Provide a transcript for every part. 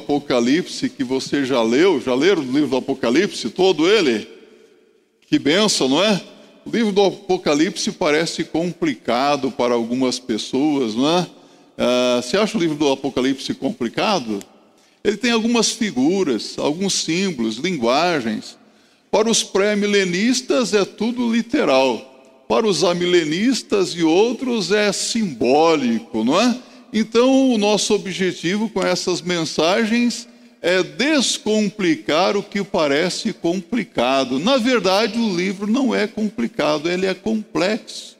Apocalipse que você já leu, já leram o livro do Apocalipse, todo ele? Que benção, não é? O livro do Apocalipse parece complicado para algumas pessoas, não é? Ah, você acha o livro do Apocalipse complicado? Ele tem algumas figuras, alguns símbolos, linguagens. Para os pré-milenistas é tudo literal. Para os amilenistas e outros é simbólico, não é? Então, o nosso objetivo com essas mensagens é descomplicar o que parece complicado. Na verdade, o livro não é complicado, ele é complexo.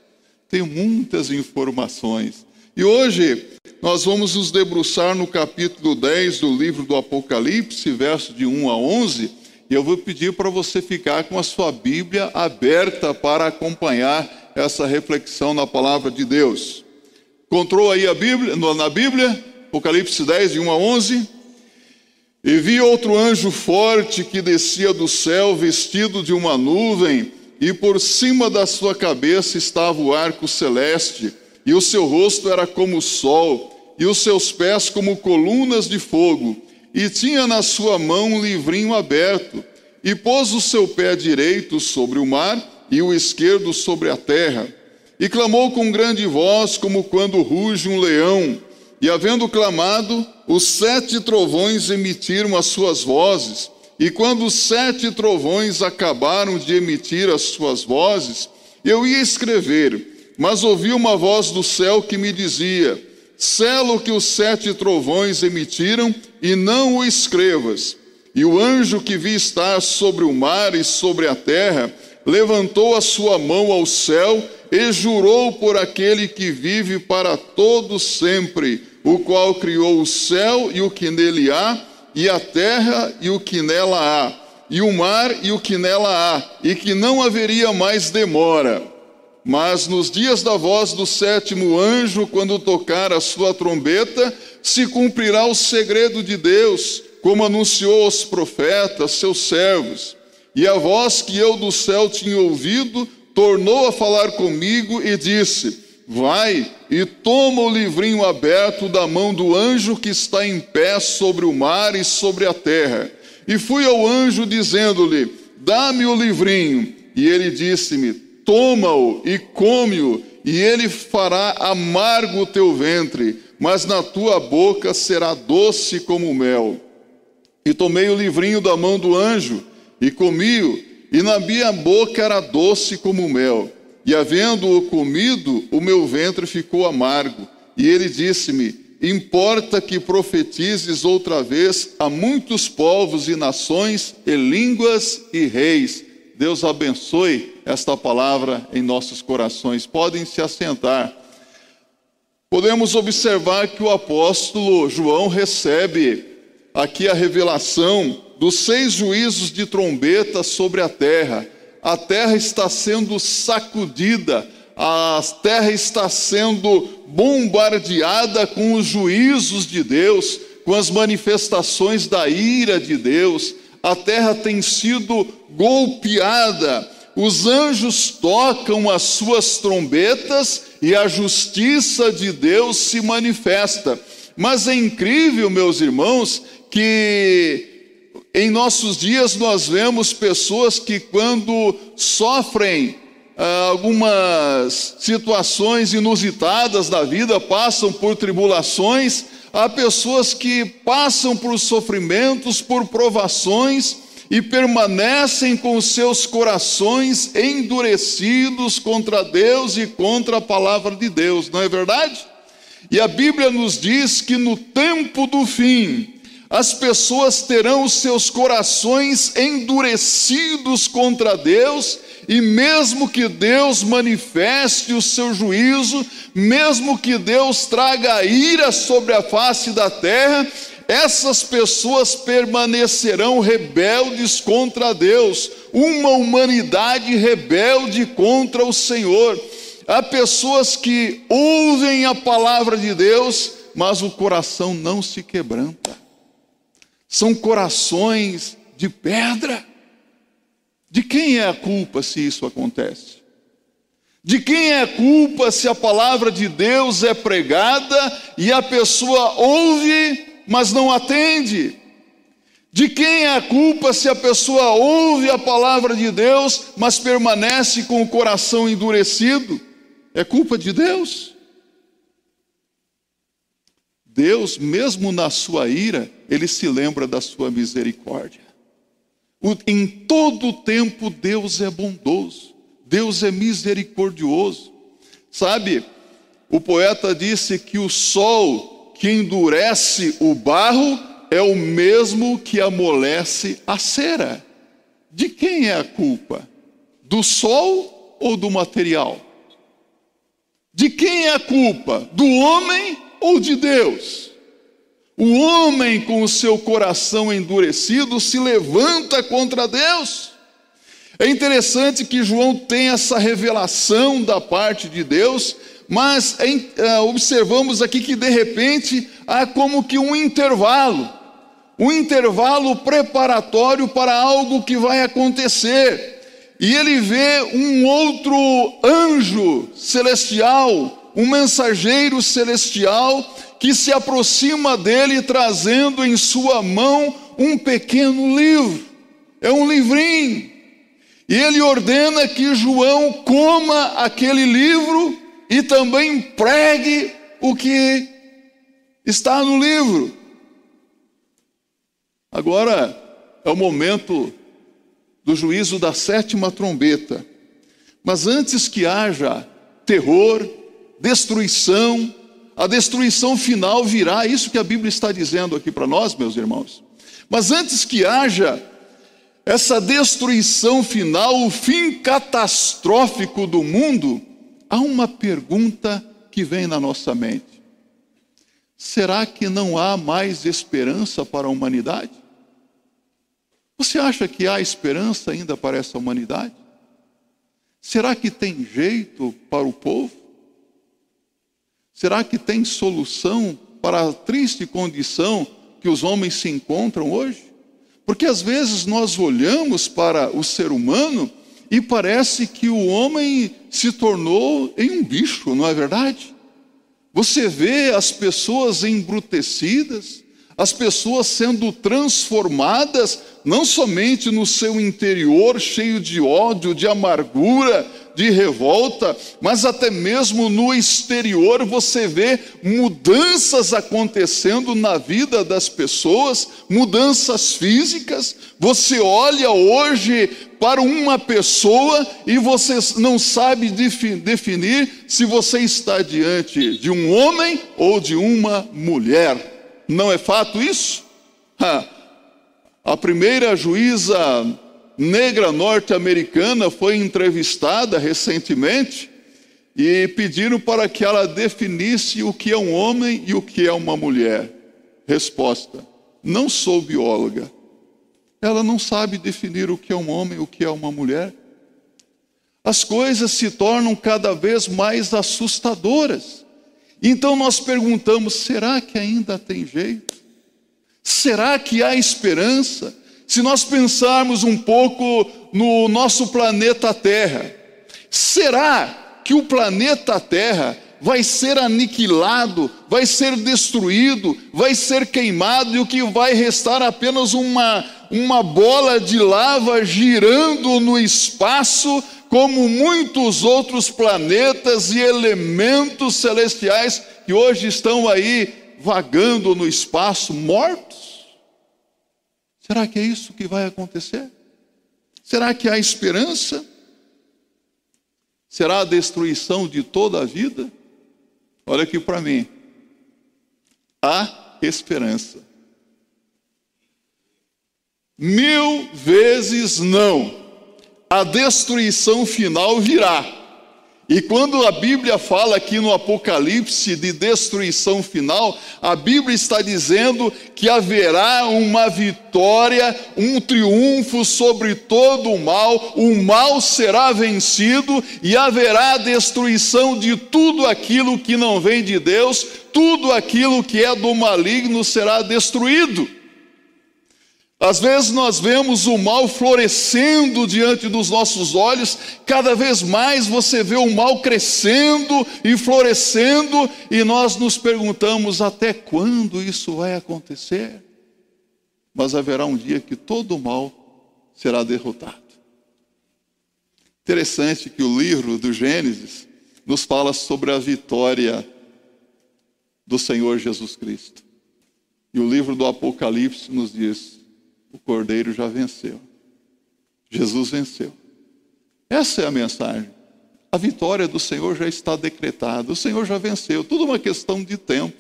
Tem muitas informações. E hoje nós vamos nos debruçar no capítulo 10 do livro do Apocalipse, verso de 1 a 11, e eu vou pedir para você ficar com a sua Bíblia aberta para acompanhar essa reflexão na palavra de Deus. Encontrou aí a Bíblia, na Bíblia, Apocalipse 10, de 1 a 11? E vi outro anjo forte que descia do céu, vestido de uma nuvem, e por cima da sua cabeça estava o arco celeste e o seu rosto era como o sol, e os seus pés como colunas de fogo, e tinha na sua mão um livrinho aberto, e pôs o seu pé direito sobre o mar e o esquerdo sobre a terra, e clamou com grande voz, como quando ruge um leão. E havendo clamado, os sete trovões emitiram as suas vozes, e quando os sete trovões acabaram de emitir as suas vozes, eu ia escrever, mas ouvi uma voz do céu que me dizia: Sela o que os sete trovões emitiram e não o escrevas. E o anjo que vi estar sobre o mar e sobre a terra levantou a sua mão ao céu e jurou por aquele que vive para todo sempre, o qual criou o céu e o que nele há, e a terra e o que nela há, e o mar e o que nela há, e que não haveria mais demora mas nos dias da voz do sétimo anjo, quando tocar a sua trombeta, se cumprirá o segredo de Deus, como anunciou aos profetas, seus servos. E a voz que eu do céu tinha ouvido tornou a falar comigo e disse: Vai e toma o livrinho aberto da mão do anjo que está em pé sobre o mar e sobre a terra. E fui ao anjo dizendo-lhe: Dá-me o livrinho. E ele disse-me: toma-o e come-o, e ele fará amargo o teu ventre, mas na tua boca será doce como mel. E tomei o livrinho da mão do anjo, e comi-o, e na minha boca era doce como mel. E havendo-o comido, o meu ventre ficou amargo. E ele disse-me: Importa que profetizes outra vez a muitos povos e nações, e línguas e reis Deus abençoe esta palavra em nossos corações. Podem se assentar. Podemos observar que o apóstolo João recebe aqui a revelação dos seis juízos de trombeta sobre a terra. A terra está sendo sacudida, a terra está sendo bombardeada com os juízos de Deus, com as manifestações da ira de Deus a terra tem sido golpeada, os anjos tocam as suas trombetas e a justiça de Deus se manifesta. Mas é incrível, meus irmãos, que em nossos dias nós vemos pessoas que, quando sofrem ah, algumas situações inusitadas da vida, passam por tribulações, há pessoas que passam por sofrimentos, por provações e permanecem com seus corações endurecidos contra Deus e contra a palavra de Deus, não é verdade? E a Bíblia nos diz que no tempo do fim, as pessoas terão os seus corações endurecidos contra Deus e mesmo que Deus manifeste o seu juízo, mesmo que Deus traga ira sobre a face da terra, essas pessoas permanecerão rebeldes contra Deus, uma humanidade rebelde contra o Senhor. Há pessoas que ouvem a palavra de Deus, mas o coração não se quebranta. São corações de pedra. De quem é a culpa se isso acontece? De quem é a culpa se a palavra de Deus é pregada e a pessoa ouve, mas não atende. De quem é a culpa se a pessoa ouve a palavra de Deus, mas permanece com o coração endurecido? É culpa de Deus. Deus, mesmo na sua ira, ele se lembra da sua misericórdia. Em todo tempo, Deus é bondoso, Deus é misericordioso. Sabe, o poeta disse que o sol que endurece o barro é o mesmo que amolece a cera. De quem é a culpa? Do sol ou do material? De quem é a culpa? Do homem ou de Deus? O homem, com o seu coração endurecido, se levanta contra Deus. É interessante que João tem essa revelação da parte de Deus, mas é, observamos aqui que de repente há como que um intervalo, um intervalo preparatório para algo que vai acontecer. E ele vê um outro anjo celestial, um mensageiro celestial, que se aproxima dele trazendo em sua mão um pequeno livro. É um livrinho. E ele ordena que João coma aquele livro e também pregue o que está no livro. Agora é o momento do juízo da sétima trombeta. Mas antes que haja terror, destruição, a destruição final virá, isso que a Bíblia está dizendo aqui para nós, meus irmãos. Mas antes que haja essa destruição final, o fim catastrófico do mundo, há uma pergunta que vem na nossa mente: será que não há mais esperança para a humanidade? Você acha que há esperança ainda para essa humanidade? Será que tem jeito para o povo? Será que tem solução para a triste condição que os homens se encontram hoje? Porque às vezes nós olhamos para o ser humano e parece que o homem se tornou em um bicho, não é verdade? Você vê as pessoas embrutecidas, as pessoas sendo transformadas, não somente no seu interior, cheio de ódio, de amargura, de revolta, mas até mesmo no exterior você vê mudanças acontecendo na vida das pessoas, mudanças físicas. Você olha hoje para uma pessoa e você não sabe definir se você está diante de um homem ou de uma mulher. Não é fato isso? A primeira juíza negra norte-americana foi entrevistada recentemente e pediram para que ela definisse o que é um homem e o que é uma mulher. Resposta: Não sou bióloga. Ela não sabe definir o que é um homem e o que é uma mulher. As coisas se tornam cada vez mais assustadoras. Então nós perguntamos: será que ainda tem jeito? Será que há esperança? Se nós pensarmos um pouco no nosso planeta Terra, será que o planeta Terra vai ser aniquilado, vai ser destruído, vai ser queimado e o que vai restar apenas uma, uma bola de lava girando no espaço, como muitos outros planetas e elementos celestiais que hoje estão aí vagando no espaço, mortos? Será que é isso que vai acontecer? Será que há esperança? Será a destruição de toda a vida? Olha aqui para mim. Há esperança. Mil vezes não. A destruição final virá. E quando a Bíblia fala aqui no Apocalipse de destruição final, a Bíblia está dizendo que haverá uma vitória, um triunfo sobre todo o mal, o mal será vencido e haverá destruição de tudo aquilo que não vem de Deus, tudo aquilo que é do maligno será destruído. Às vezes nós vemos o mal florescendo diante dos nossos olhos, cada vez mais você vê o mal crescendo e florescendo, e nós nos perguntamos até quando isso vai acontecer. Mas haverá um dia que todo o mal será derrotado. Interessante que o livro do Gênesis nos fala sobre a vitória do Senhor Jesus Cristo. E o livro do Apocalipse nos diz: o cordeiro já venceu. Jesus venceu. Essa é a mensagem. A vitória do Senhor já está decretada. O Senhor já venceu. Tudo uma questão de tempo.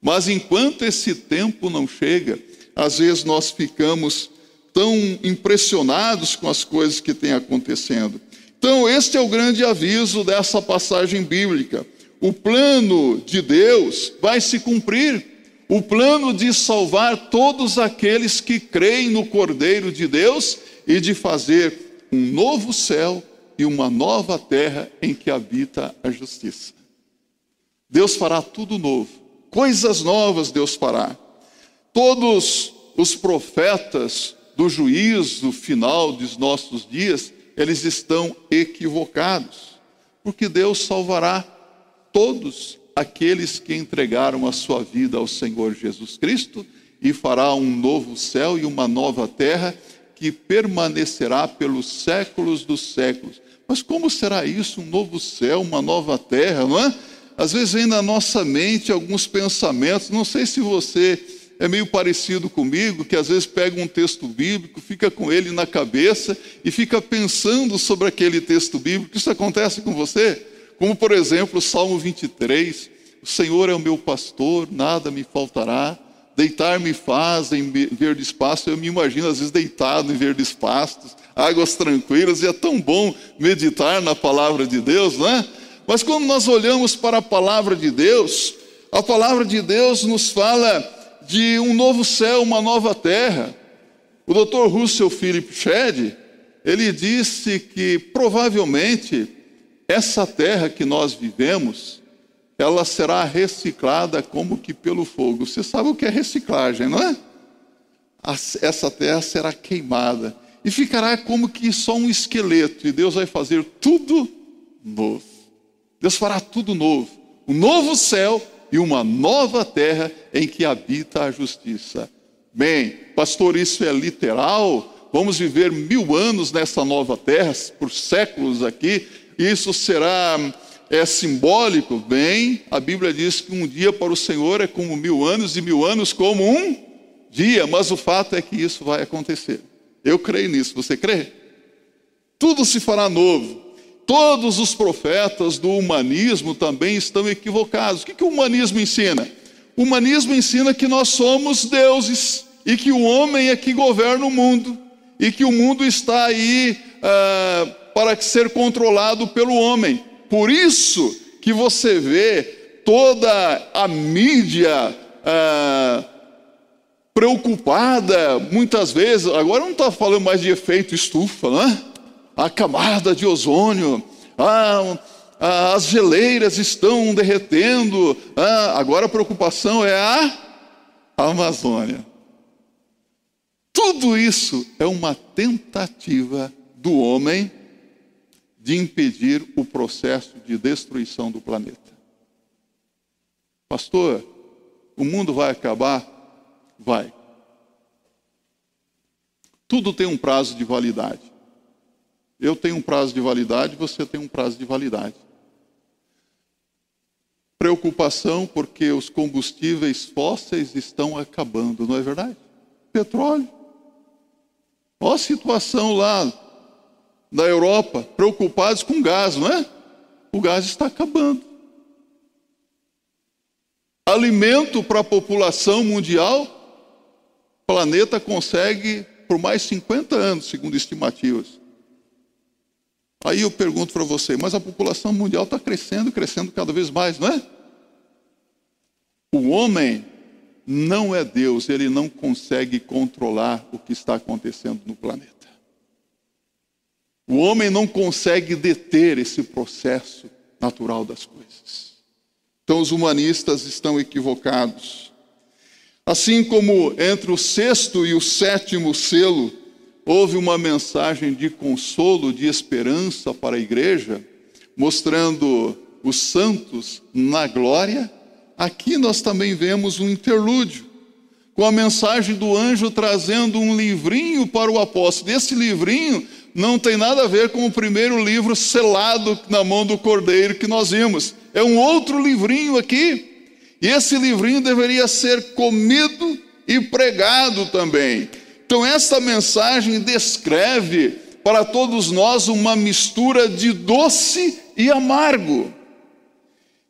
Mas enquanto esse tempo não chega, às vezes nós ficamos tão impressionados com as coisas que têm acontecendo. Então, este é o grande aviso dessa passagem bíblica. O plano de Deus vai se cumprir o plano de salvar todos aqueles que creem no Cordeiro de Deus e de fazer um novo céu e uma nova terra em que habita a justiça. Deus fará tudo novo, coisas novas Deus fará. Todos os profetas do juízo final dos nossos dias, eles estão equivocados, porque Deus salvará todos aqueles que entregaram a sua vida ao Senhor Jesus Cristo e fará um novo céu e uma nova terra que permanecerá pelos séculos dos séculos. Mas como será isso, um novo céu, uma nova terra, não é? Às vezes vem na nossa mente alguns pensamentos, não sei se você é meio parecido comigo, que às vezes pega um texto bíblico, fica com ele na cabeça e fica pensando sobre aquele texto bíblico. Isso acontece com você? Como, por exemplo, o Salmo 23, o Senhor é o meu pastor, nada me faltará. Deitar-me faz em verdes pastos. Eu me imagino, às vezes, deitado em verdes pastos, águas tranquilas, e é tão bom meditar na palavra de Deus, não é? Mas quando nós olhamos para a palavra de Deus, a palavra de Deus nos fala de um novo céu, uma nova terra. O Dr. Russell Philip Shedd, ele disse que provavelmente essa terra que nós vivemos, ela será reciclada como que pelo fogo. Você sabe o que é reciclagem, não é? Essa terra será queimada e ficará como que só um esqueleto, e Deus vai fazer tudo novo. Deus fará tudo novo. Um novo céu e uma nova terra em que habita a justiça. Bem, pastor, isso é literal? Vamos viver mil anos nessa nova terra, por séculos aqui, isso será é simbólico? Bem, a Bíblia diz que um dia para o Senhor é como mil anos e mil anos como um dia, mas o fato é que isso vai acontecer. Eu creio nisso, você crê? Tudo se fará novo. Todos os profetas do humanismo também estão equivocados. O que, que o humanismo ensina? O humanismo ensina que nós somos deuses e que o homem é que governa o mundo e que o mundo está aí. Ah, para ser controlado pelo homem. Por isso que você vê toda a mídia ah, preocupada, muitas vezes, agora não está falando mais de efeito estufa, né? A camada de ozônio, ah, as geleiras estão derretendo, ah, agora a preocupação é a Amazônia. Tudo isso é uma tentativa do homem de impedir o processo de destruição do planeta. Pastor, o mundo vai acabar? Vai. Tudo tem um prazo de validade. Eu tenho um prazo de validade, você tem um prazo de validade. Preocupação porque os combustíveis fósseis estão acabando, não é verdade? Petróleo. Olha a situação lá da Europa preocupados com gás, não é? O gás está acabando. Alimento para a população mundial, o planeta consegue por mais 50 anos, segundo estimativas. Aí eu pergunto para você, mas a população mundial está crescendo, crescendo cada vez mais, não é? O homem não é Deus, ele não consegue controlar o que está acontecendo no planeta. O homem não consegue deter esse processo natural das coisas. Então, os humanistas estão equivocados. Assim como entre o sexto e o sétimo selo houve uma mensagem de consolo, de esperança para a igreja, mostrando os santos na glória, aqui nós também vemos um interlúdio, com a mensagem do anjo trazendo um livrinho para o apóstolo. Esse livrinho não tem nada a ver com o primeiro livro selado na mão do cordeiro que nós vimos. É um outro livrinho aqui. E esse livrinho deveria ser comido e pregado também. Então, esta mensagem descreve para todos nós uma mistura de doce e amargo.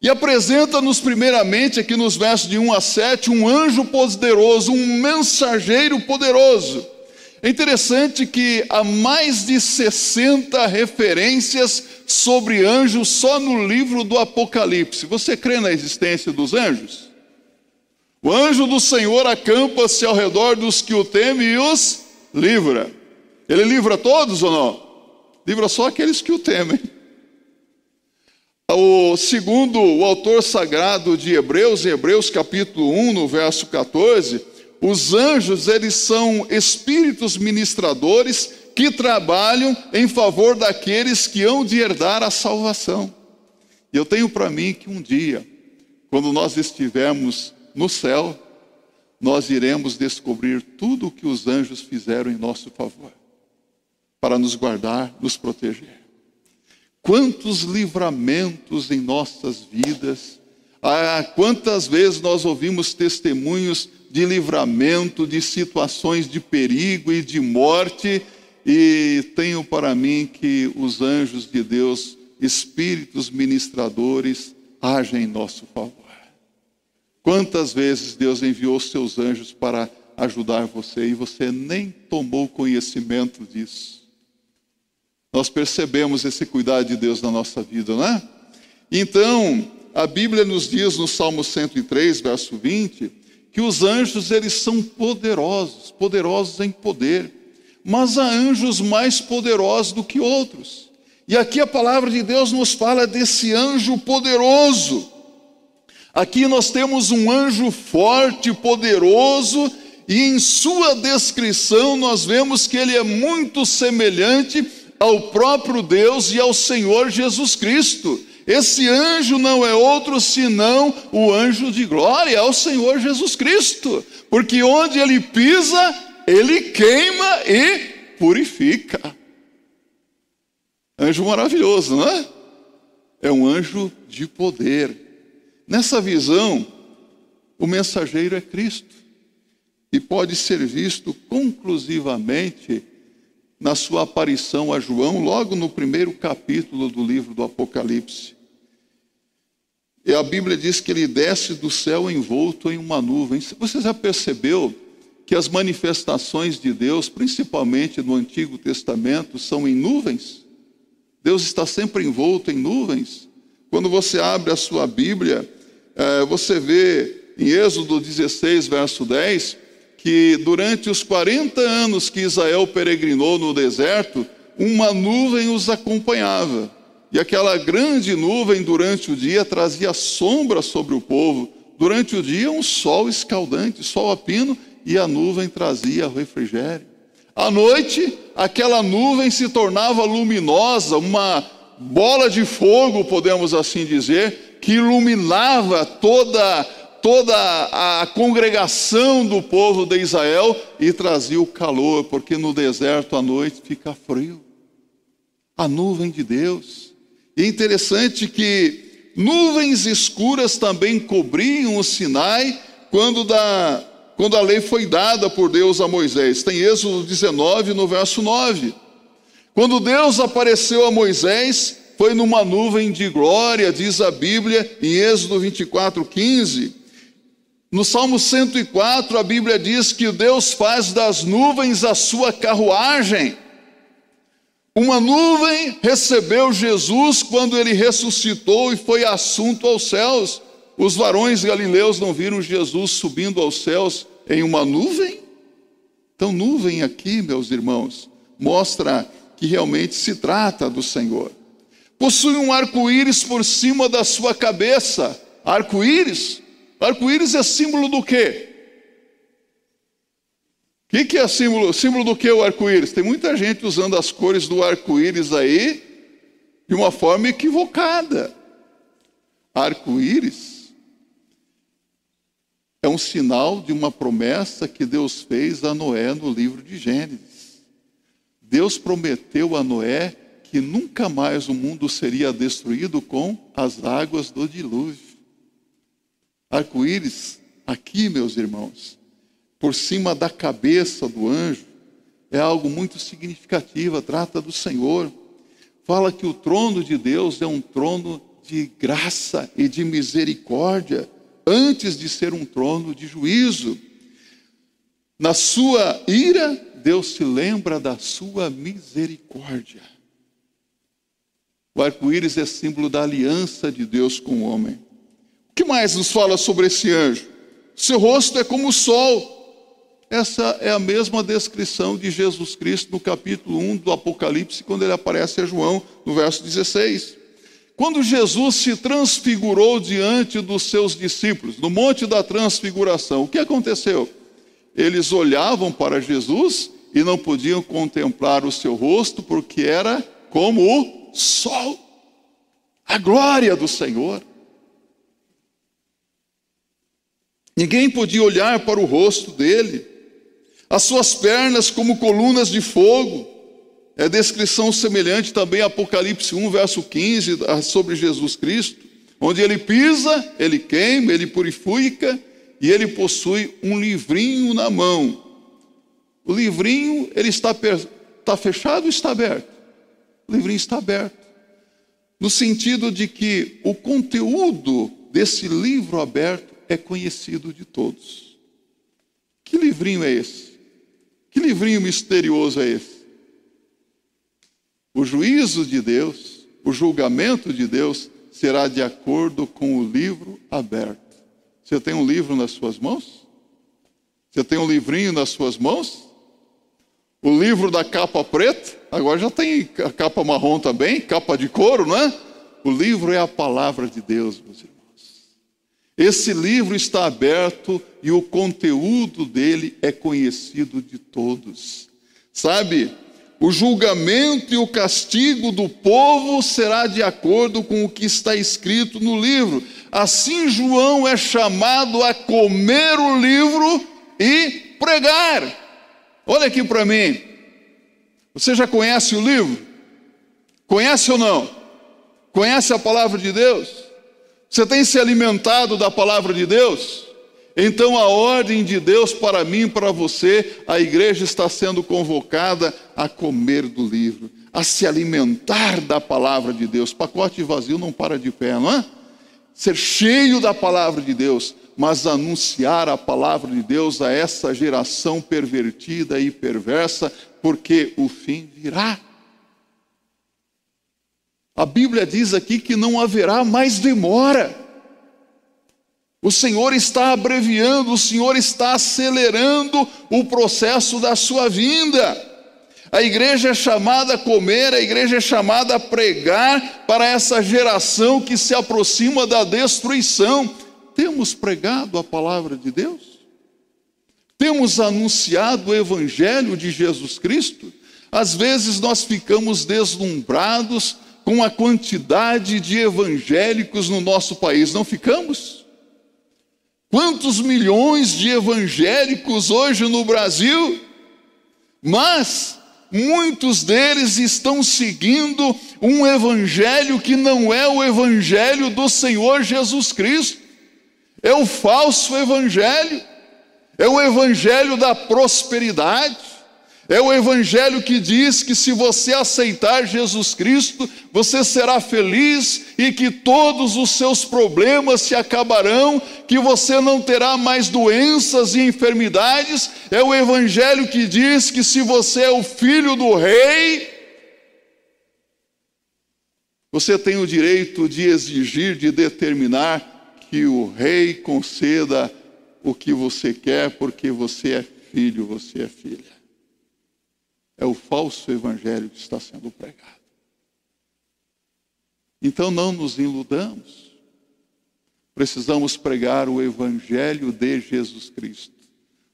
E apresenta-nos, primeiramente, aqui nos versos de 1 a 7, um anjo poderoso, um mensageiro poderoso. É interessante que há mais de 60 referências sobre anjos só no livro do Apocalipse. Você crê na existência dos anjos? O anjo do Senhor acampa-se ao redor dos que o temem e os livra. Ele livra todos ou não? Livra só aqueles que o temem. O segundo o autor sagrado de Hebreus, em Hebreus capítulo 1, no verso 14, os anjos, eles são espíritos ministradores que trabalham em favor daqueles que hão de herdar a salvação. E eu tenho para mim que um dia, quando nós estivermos no céu, nós iremos descobrir tudo o que os anjos fizeram em nosso favor, para nos guardar, nos proteger. Quantos livramentos em nossas vidas, ah, quantas vezes nós ouvimos testemunhos de livramento, de situações de perigo e de morte, e tenho para mim que os anjos de Deus, espíritos ministradores, agem em nosso favor. Quantas vezes Deus enviou seus anjos para ajudar você e você nem tomou conhecimento disso? Nós percebemos esse cuidado de Deus na nossa vida, não é? Então, a Bíblia nos diz no Salmo 103, verso 20, que os anjos eles são poderosos, poderosos em poder, mas há anjos mais poderosos do que outros. E aqui a palavra de Deus nos fala desse anjo poderoso Aqui nós temos um anjo forte, poderoso, e em sua descrição nós vemos que ele é muito semelhante ao próprio Deus e ao Senhor Jesus Cristo. Esse anjo não é outro senão o anjo de glória, é o Senhor Jesus Cristo, porque onde ele pisa, ele queima e purifica. Anjo maravilhoso, não é? É um anjo de poder. Nessa visão, o mensageiro é Cristo e pode ser visto conclusivamente na sua aparição a João, logo no primeiro capítulo do livro do Apocalipse. E a Bíblia diz que ele desce do céu envolto em uma nuvem. Você já percebeu que as manifestações de Deus, principalmente no Antigo Testamento, são em nuvens? Deus está sempre envolto em nuvens. Quando você abre a sua Bíblia, é, você vê em Êxodo 16, verso 10, que durante os 40 anos que Israel peregrinou no deserto, uma nuvem os acompanhava. E aquela grande nuvem durante o dia trazia sombra sobre o povo. Durante o dia, um sol escaldante, sol a pino, e a nuvem trazia refrigério. À noite, aquela nuvem se tornava luminosa, uma bola de fogo, podemos assim dizer, que iluminava toda, toda a congregação do povo de Israel e trazia o calor, porque no deserto à noite fica frio. A nuvem de Deus. E interessante que nuvens escuras também cobriam o Sinai quando, da, quando a lei foi dada por Deus a Moisés. Tem Êxodo 19, no verso 9. Quando Deus apareceu a Moisés, foi numa nuvem de glória, diz a Bíblia em Êxodo 24, 15. No Salmo 104, a Bíblia diz que Deus faz das nuvens a sua carruagem. Uma nuvem recebeu Jesus quando ele ressuscitou e foi assunto aos céus. Os varões galileus não viram Jesus subindo aos céus em uma nuvem? Então, nuvem aqui, meus irmãos, mostra que realmente se trata do Senhor possui um arco-íris por cima da sua cabeça. Arco-íris? Arco-íris é símbolo do quê? Que, que é símbolo? Símbolo do que o arco-íris? Tem muita gente usando as cores do arco-íris aí de uma forma equivocada. Arco-íris é um sinal de uma promessa que Deus fez a Noé no livro de Gênesis. Deus prometeu a Noé que nunca mais o mundo seria destruído com as águas do dilúvio. Arco-íris, aqui, meus irmãos, por cima da cabeça do anjo, é algo muito significativo, trata do Senhor. Fala que o trono de Deus é um trono de graça e de misericórdia, antes de ser um trono de juízo. Na sua ira, Deus se lembra da sua misericórdia. O arco-íris é símbolo da aliança de Deus com o homem. O que mais nos fala sobre esse anjo? Seu rosto é como o sol. Essa é a mesma descrição de Jesus Cristo no capítulo 1 do Apocalipse, quando ele aparece a João, no verso 16. Quando Jesus se transfigurou diante dos seus discípulos, no Monte da Transfiguração, o que aconteceu? Eles olhavam para Jesus e não podiam contemplar o seu rosto, porque era como o sol, a glória do Senhor. Ninguém podia olhar para o rosto dele as suas pernas como colunas de fogo. É descrição semelhante também a Apocalipse 1, verso 15, sobre Jesus Cristo, onde ele pisa, ele queima, ele purifica e ele possui um livrinho na mão. O livrinho, ele está, está fechado ou está aberto? O livrinho está aberto. No sentido de que o conteúdo desse livro aberto é conhecido de todos. Que livrinho é esse? Que livrinho misterioso é esse? O juízo de Deus, o julgamento de Deus será de acordo com o livro aberto. Você tem um livro nas suas mãos? Você tem um livrinho nas suas mãos? O livro da capa preta, agora já tem a capa marrom também, capa de couro, não é? O livro é a palavra de Deus, meus irmãos. Esse livro está aberto e o conteúdo dele é conhecido de todos. Sabe, o julgamento e o castigo do povo será de acordo com o que está escrito no livro. Assim, João é chamado a comer o livro e pregar. Olha aqui para mim. Você já conhece o livro? Conhece ou não? Conhece a palavra de Deus? Você tem se alimentado da palavra de Deus? Então a ordem de Deus para mim para você, a igreja está sendo convocada a comer do livro, a se alimentar da palavra de Deus. Pacote vazio não para de pé, não é? Ser cheio da palavra de Deus, mas anunciar a palavra de Deus a essa geração pervertida e perversa, porque o fim virá. A Bíblia diz aqui que não haverá mais demora. O Senhor está abreviando, o Senhor está acelerando o processo da sua vinda. A igreja é chamada a comer, a igreja é chamada a pregar para essa geração que se aproxima da destruição. Temos pregado a palavra de Deus? Temos anunciado o evangelho de Jesus Cristo? Às vezes nós ficamos deslumbrados com a quantidade de evangélicos no nosso país, não ficamos? Quantos milhões de evangélicos hoje no Brasil? Mas muitos deles estão seguindo um evangelho que não é o evangelho do Senhor Jesus Cristo. É o falso evangelho. É o evangelho da prosperidade é o Evangelho que diz que se você aceitar Jesus Cristo, você será feliz e que todos os seus problemas se acabarão, que você não terá mais doenças e enfermidades. É o Evangelho que diz que se você é o filho do Rei, você tem o direito de exigir, de determinar que o Rei conceda o que você quer, porque você é filho, você é filha é o falso evangelho que está sendo pregado. Então não nos iludamos. Precisamos pregar o evangelho de Jesus Cristo.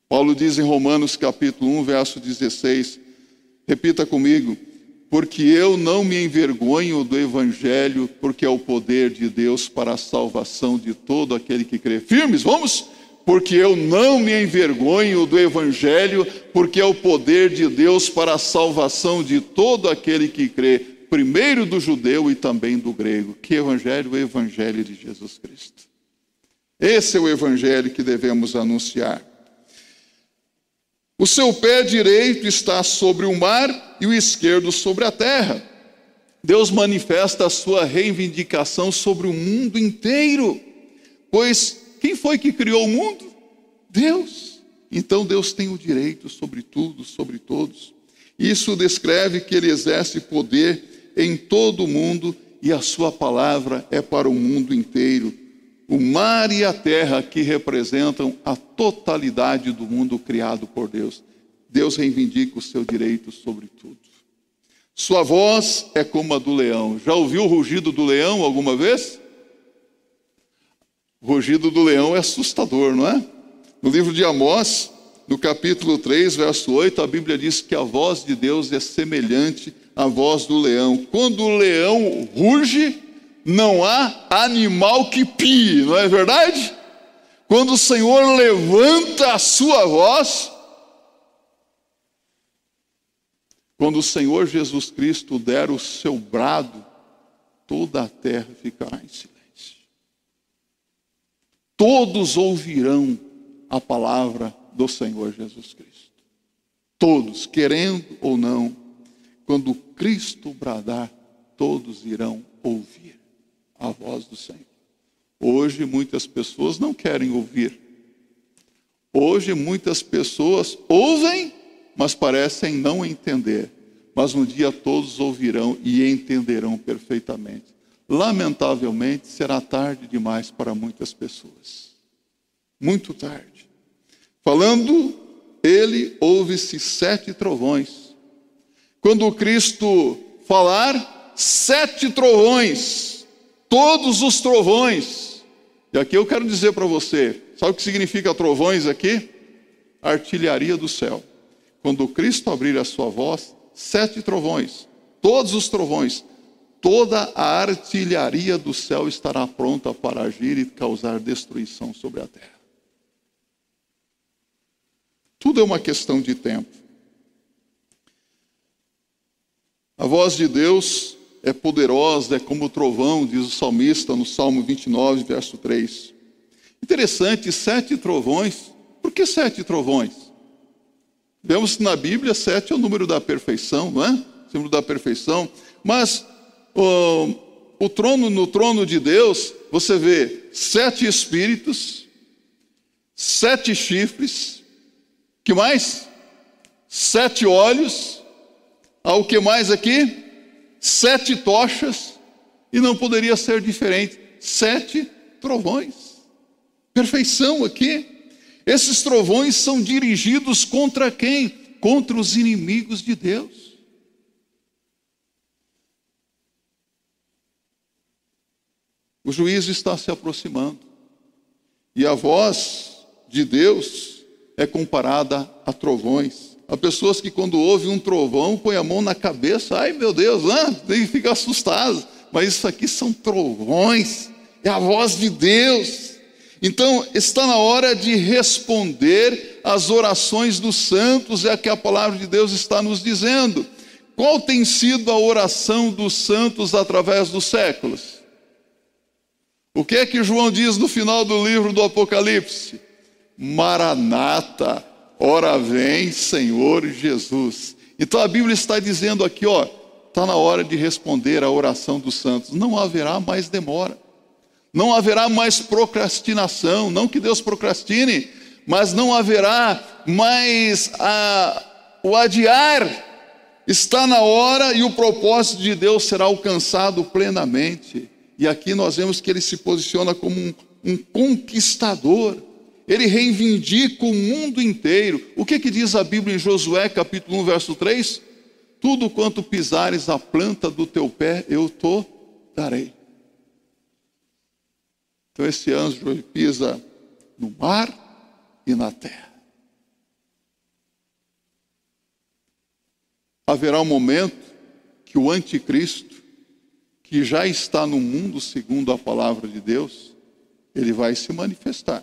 Paulo diz em Romanos capítulo 1, verso 16, repita comigo, porque eu não me envergonho do evangelho, porque é o poder de Deus para a salvação de todo aquele que crê. Firmes, vamos? Porque eu não me envergonho do evangelho, porque é o poder de Deus para a salvação de todo aquele que crê, primeiro do judeu e também do grego. Que evangelho? O evangelho de Jesus Cristo. Esse é o evangelho que devemos anunciar. O seu pé direito está sobre o mar e o esquerdo sobre a terra. Deus manifesta a sua reivindicação sobre o mundo inteiro, pois quem foi que criou o mundo? Deus. Então Deus tem o direito sobre tudo, sobre todos. Isso descreve que ele exerce poder em todo o mundo e a sua palavra é para o mundo inteiro. O mar e a terra que representam a totalidade do mundo criado por Deus. Deus reivindica o seu direito sobre tudo. Sua voz é como a do leão. Já ouviu o rugido do leão alguma vez? O rugido do leão é assustador, não é? No livro de Amós, no capítulo 3, verso 8, a Bíblia diz que a voz de Deus é semelhante à voz do leão. Quando o leão ruge, não há animal que pie, não é verdade? Quando o Senhor levanta a sua voz, quando o Senhor Jesus Cristo der o seu brado, toda a terra ficará em silêncio. Todos ouvirão a palavra do Senhor Jesus Cristo. Todos, querendo ou não, quando Cristo bradar, todos irão ouvir a voz do Senhor. Hoje muitas pessoas não querem ouvir. Hoje muitas pessoas ouvem, mas parecem não entender. Mas um dia todos ouvirão e entenderão perfeitamente. Lamentavelmente, será tarde demais para muitas pessoas. Muito tarde. Falando, ele ouve-se sete trovões. Quando Cristo falar, sete trovões todos os trovões. E aqui eu quero dizer para você, sabe o que significa trovões aqui? Artilharia do céu. Quando Cristo abrir a sua voz, sete trovões, todos os trovões, toda a artilharia do céu estará pronta para agir e causar destruição sobre a terra. Tudo é uma questão de tempo. A voz de Deus é poderosa, é como o trovão, diz o salmista no Salmo 29, verso 3. Interessante, sete trovões. Por que sete trovões? Vemos que na Bíblia sete é o número da perfeição, não é? O número da perfeição. Mas o, o trono, no trono de Deus, você vê sete espíritos, sete chifres, que mais? Sete olhos. Há o que mais aqui? sete tochas, e não poderia ser diferente sete trovões. Perfeição aqui. Esses trovões são dirigidos contra quem? Contra os inimigos de Deus. O juízo está se aproximando. E a voz de Deus é comparada a trovões. Há pessoas que, quando ouvem um trovão, põem a mão na cabeça, ai meu Deus, ah, e fica assustado. Mas isso aqui são trovões, é a voz de Deus. Então, está na hora de responder às orações dos santos, é a que a palavra de Deus está nos dizendo. Qual tem sido a oração dos santos através dos séculos? O que é que João diz no final do livro do Apocalipse? Maranata, Ora vem, Senhor Jesus. Então a Bíblia está dizendo aqui, ó, está na hora de responder à oração dos santos. Não haverá mais demora. Não haverá mais procrastinação, não que Deus procrastine, mas não haverá mais a, o adiar. Está na hora e o propósito de Deus será alcançado plenamente. E aqui nós vemos que ele se posiciona como um, um conquistador. Ele reivindica o mundo inteiro. O que, que diz a Bíblia em Josué, capítulo 1, verso 3? Tudo quanto pisares a planta do teu pé, eu te darei. Então esse anjo pisa no mar e na terra. Haverá um momento que o anticristo que já está no mundo segundo a palavra de Deus, ele vai se manifestar.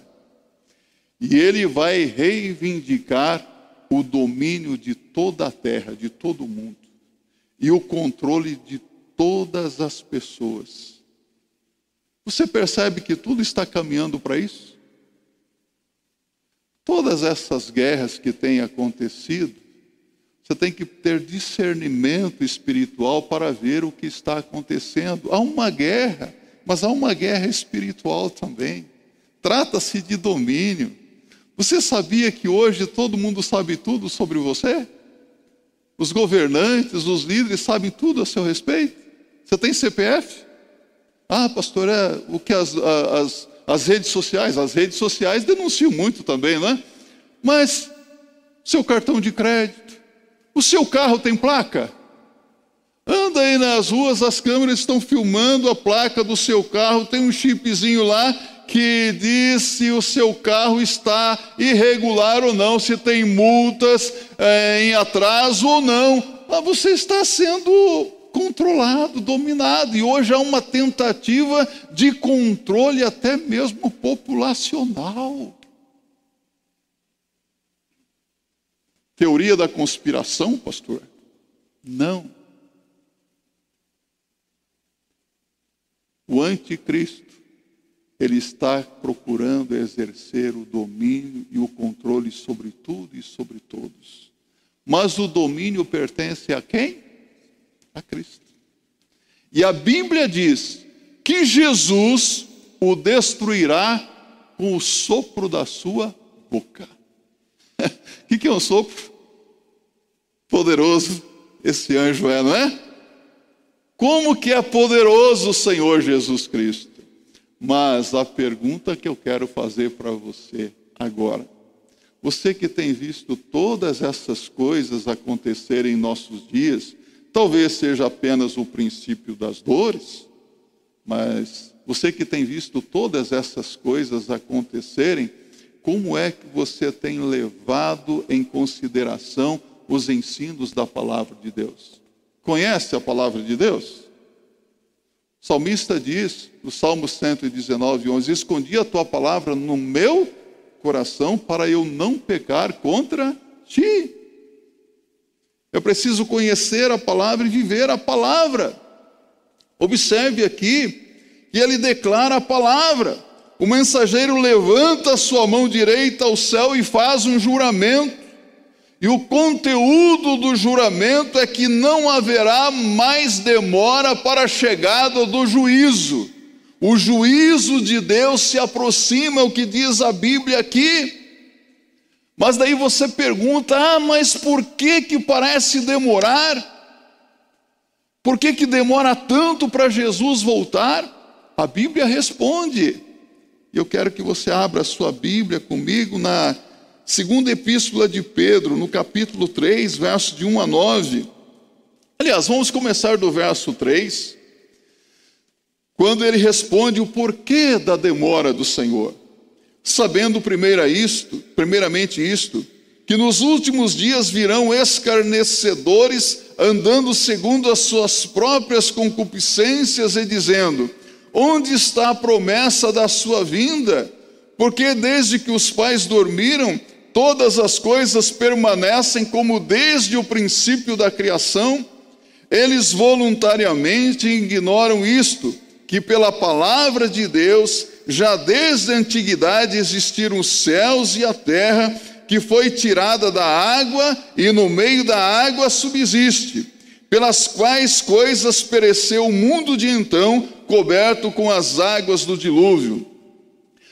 E ele vai reivindicar o domínio de toda a terra, de todo o mundo, e o controle de todas as pessoas. Você percebe que tudo está caminhando para isso? Todas essas guerras que têm acontecido, você tem que ter discernimento espiritual para ver o que está acontecendo. Há uma guerra, mas há uma guerra espiritual também. Trata-se de domínio. Você sabia que hoje todo mundo sabe tudo sobre você? Os governantes, os líderes sabem tudo a seu respeito? Você tem CPF? Ah, pastor, é o que as, as, as redes sociais, as redes sociais denunciam muito também, né? Mas seu cartão de crédito, o seu carro tem placa? Anda aí nas ruas, as câmeras estão filmando a placa do seu carro, tem um chipzinho lá que diz se o seu carro está irregular ou não, se tem multas é, em atraso ou não. Mas você está sendo controlado, dominado, e hoje há uma tentativa de controle até mesmo populacional. Teoria da conspiração, pastor? Não. O anticristo ele está procurando exercer o domínio e o controle sobre tudo e sobre todos. Mas o domínio pertence a quem? A Cristo. E a Bíblia diz que Jesus o destruirá com o sopro da sua boca. Que, que é um sopro? Poderoso esse anjo é, não é? Como que é poderoso o Senhor Jesus Cristo? Mas a pergunta que eu quero fazer para você agora, você que tem visto todas essas coisas acontecerem em nossos dias, talvez seja apenas o princípio das dores, mas você que tem visto todas essas coisas acontecerem, como é que você tem levado em consideração os ensinos da palavra de Deus? Conhece a palavra de Deus? O salmista diz, no Salmo 119, 11: Escondi a tua palavra no meu coração para eu não pecar contra ti. Eu preciso conhecer a palavra e viver a palavra. Observe aqui que ele declara a palavra. O mensageiro levanta sua mão direita ao céu e faz um juramento. E o conteúdo do juramento é que não haverá mais demora para a chegada do juízo. O juízo de Deus se aproxima, é o que diz a Bíblia aqui. Mas daí você pergunta: "Ah, mas por que que parece demorar? Por que que demora tanto para Jesus voltar?" A Bíblia responde. E eu quero que você abra a sua Bíblia comigo na Segunda Epístola de Pedro, no capítulo 3, verso de 1 a 9. Aliás, vamos começar do verso 3, quando ele responde o porquê da demora do Senhor. Sabendo isto, primeiramente isto, que nos últimos dias virão escarnecedores andando segundo as suas próprias concupiscências e dizendo: Onde está a promessa da sua vinda? Porque desde que os pais dormiram, todas as coisas permanecem como desde o princípio da criação, eles voluntariamente ignoram isto, que pela palavra de Deus, já desde a antiguidade existiram os céus e a terra, que foi tirada da água e no meio da água subsiste, pelas quais coisas pereceu o mundo de então, coberto com as águas do dilúvio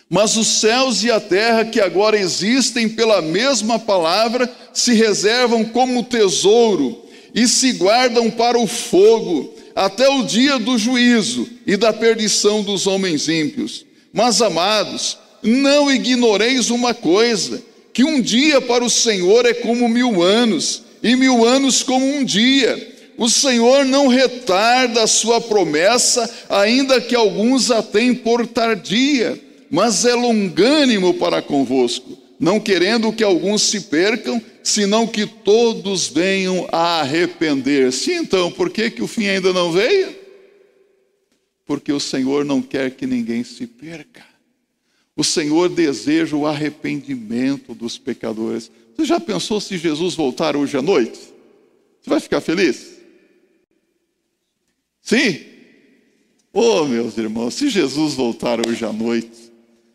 mas os céus e a terra que agora existem pela mesma palavra se reservam como tesouro e se guardam para o fogo até o dia do juízo e da perdição dos homens ímpios. Mas amados, não ignoreis uma coisa: que um dia para o Senhor é como mil anos, e mil anos como um dia. O Senhor não retarda a sua promessa, ainda que alguns a tenham por tardia mas é longânimo para convosco, não querendo que alguns se percam, senão que todos venham a arrepender-se. Então, por que, que o fim ainda não veio? Porque o Senhor não quer que ninguém se perca. O Senhor deseja o arrependimento dos pecadores. Você já pensou se Jesus voltar hoje à noite? Você vai ficar feliz? Sim? Oh, meus irmãos, se Jesus voltar hoje à noite,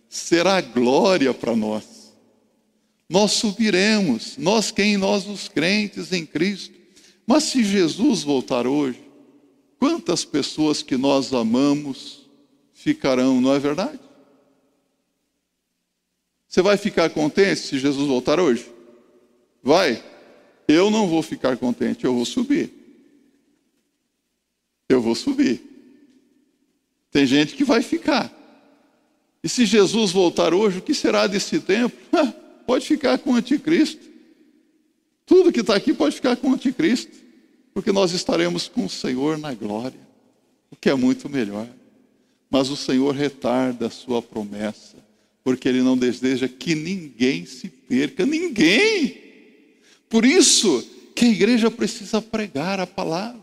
será glória para nós. Nós subiremos, nós quem? Nós os crentes em Cristo. Mas se Jesus voltar hoje, quantas pessoas que nós amamos ficarão, não é verdade? Você vai ficar contente se Jesus voltar hoje? Vai? Eu não vou ficar contente, eu vou subir. Eu vou subir. Tem gente que vai ficar. E se Jesus voltar hoje, o que será desse tempo? pode ficar com o anticristo. Tudo que está aqui pode ficar com o anticristo, porque nós estaremos com o Senhor na glória, o que é muito melhor. Mas o Senhor retarda a sua promessa, porque Ele não deseja que ninguém se perca, ninguém. Por isso que a igreja precisa pregar a palavra,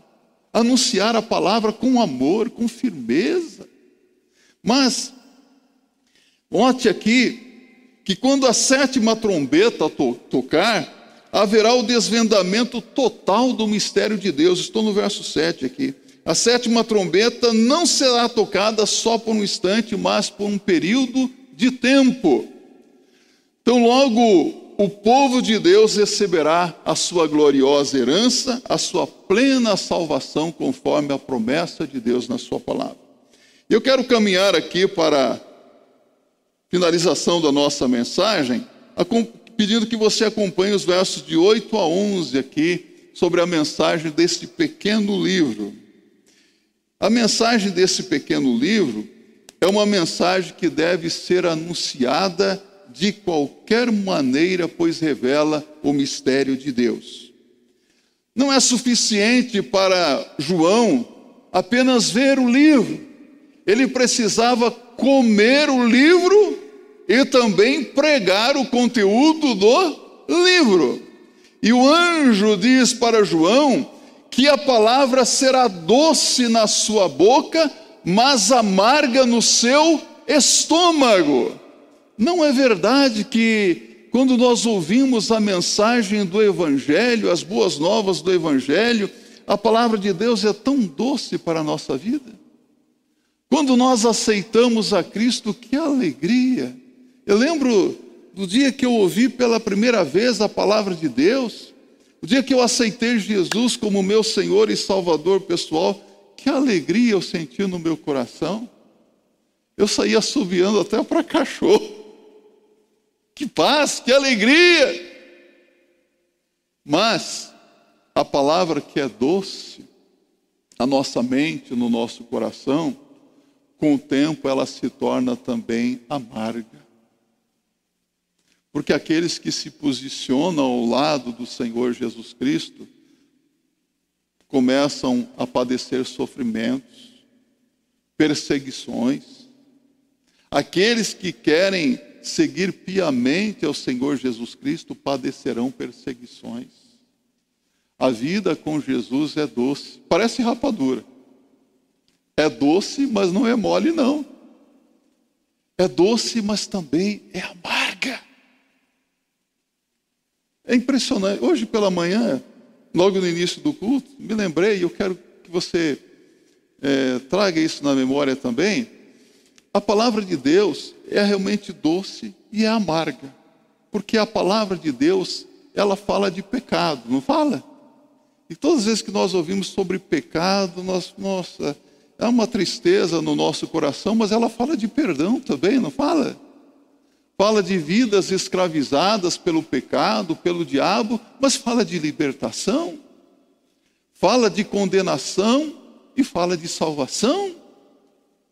anunciar a palavra com amor, com firmeza. Mas Note aqui que quando a sétima trombeta to tocar, haverá o desvendamento total do mistério de Deus. Estou no verso 7 aqui. A sétima trombeta não será tocada só por um instante, mas por um período de tempo. Então, logo o povo de Deus receberá a sua gloriosa herança, a sua plena salvação, conforme a promessa de Deus na Sua palavra. Eu quero caminhar aqui para finalização da nossa mensagem, pedindo que você acompanhe os versos de 8 a 11 aqui, sobre a mensagem desse pequeno livro. A mensagem desse pequeno livro é uma mensagem que deve ser anunciada de qualquer maneira, pois revela o mistério de Deus. Não é suficiente para João apenas ver o livro, ele precisava comer o livro e também pregar o conteúdo do livro. E o anjo diz para João que a palavra será doce na sua boca, mas amarga no seu estômago. Não é verdade que quando nós ouvimos a mensagem do Evangelho, as boas novas do Evangelho, a palavra de Deus é tão doce para a nossa vida? Quando nós aceitamos a Cristo, que alegria! Eu lembro do dia que eu ouvi pela primeira vez a palavra de Deus, o dia que eu aceitei Jesus como meu Senhor e Salvador pessoal, que alegria eu senti no meu coração. Eu saía assobiando até para cachorro. Que paz, que alegria! Mas a palavra que é doce, na nossa mente, no nosso coração, com o tempo ela se torna também amarga. Porque aqueles que se posicionam ao lado do Senhor Jesus Cristo começam a padecer sofrimentos, perseguições. Aqueles que querem seguir piamente ao Senhor Jesus Cristo padecerão perseguições. A vida com Jesus é doce, parece rapadura. É doce, mas não é mole, não. É doce, mas também é amarga. É impressionante. Hoje pela manhã, logo no início do culto, me lembrei, e eu quero que você é, traga isso na memória também. A palavra de Deus é realmente doce e é amarga, porque a palavra de Deus, ela fala de pecado, não fala? E todas as vezes que nós ouvimos sobre pecado, nós, nossa, é uma tristeza no nosso coração, mas ela fala de perdão também, não fala? fala de vidas escravizadas pelo pecado, pelo diabo, mas fala de libertação, fala de condenação e fala de salvação,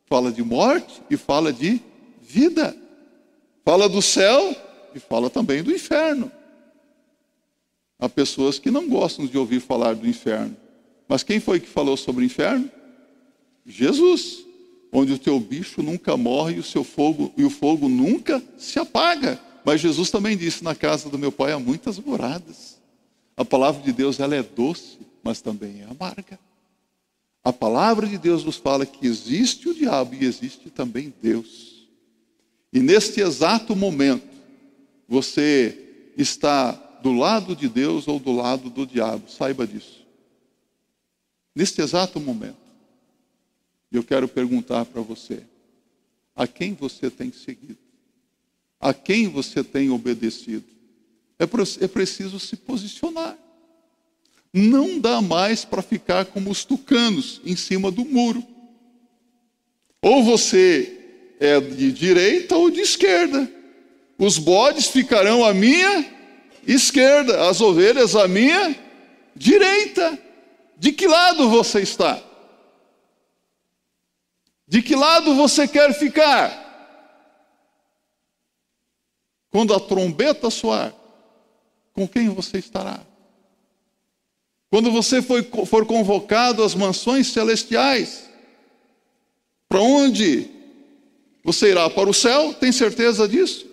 fala de morte e fala de vida, fala do céu e fala também do inferno. Há pessoas que não gostam de ouvir falar do inferno, mas quem foi que falou sobre o inferno? Jesus onde o teu bicho nunca morre e o seu fogo e o fogo nunca se apaga. Mas Jesus também disse: na casa do meu pai há muitas moradas. A palavra de Deus ela é doce, mas também é amarga. A palavra de Deus nos fala que existe o diabo e existe também Deus. E neste exato momento, você está do lado de Deus ou do lado do diabo, saiba disso. Neste exato momento, eu quero perguntar para você: a quem você tem seguido? a quem você tem obedecido. É, é preciso se posicionar. Não dá mais para ficar como os tucanos em cima do muro. Ou você é de direita ou de esquerda. Os bodes ficarão à minha esquerda, as ovelhas à minha direita. De que lado você está? De que lado você quer ficar? Quando a trombeta soar, com quem você estará? Quando você for convocado às mansões celestiais, para onde você irá? Para o céu? Tem certeza disso?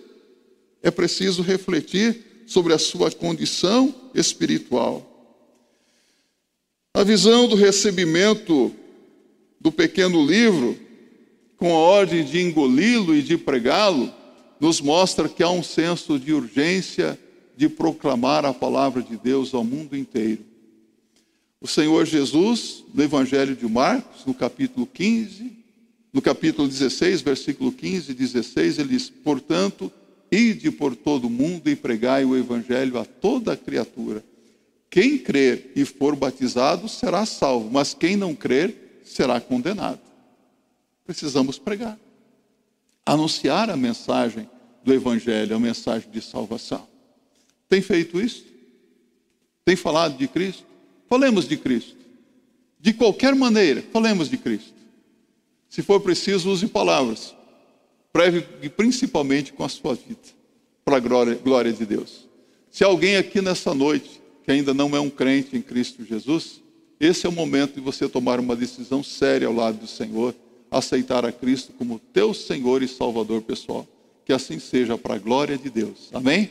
É preciso refletir sobre a sua condição espiritual. A visão do recebimento do pequeno livro, com a ordem de engoli-lo e de pregá-lo, nos mostra que há um senso de urgência de proclamar a palavra de Deus ao mundo inteiro. O Senhor Jesus, no Evangelho de Marcos, no capítulo 15, no capítulo 16, versículo 15 e 16, ele diz: Portanto, ide por todo o mundo e pregai o Evangelho a toda criatura. Quem crer e for batizado será salvo, mas quem não crer será condenado. Precisamos pregar anunciar a mensagem do Evangelho, a mensagem de salvação. Tem feito isso? Tem falado de Cristo? Falemos de Cristo. De qualquer maneira, falemos de Cristo. Se for preciso, use palavras. Preve principalmente com a sua vida, para a glória, glória de Deus. Se alguém aqui nessa noite que ainda não é um crente em Cristo Jesus, esse é o momento de você tomar uma decisão séria ao lado do Senhor aceitar a Cristo como teu Senhor e Salvador pessoal. Que assim seja para a glória de Deus. Amém?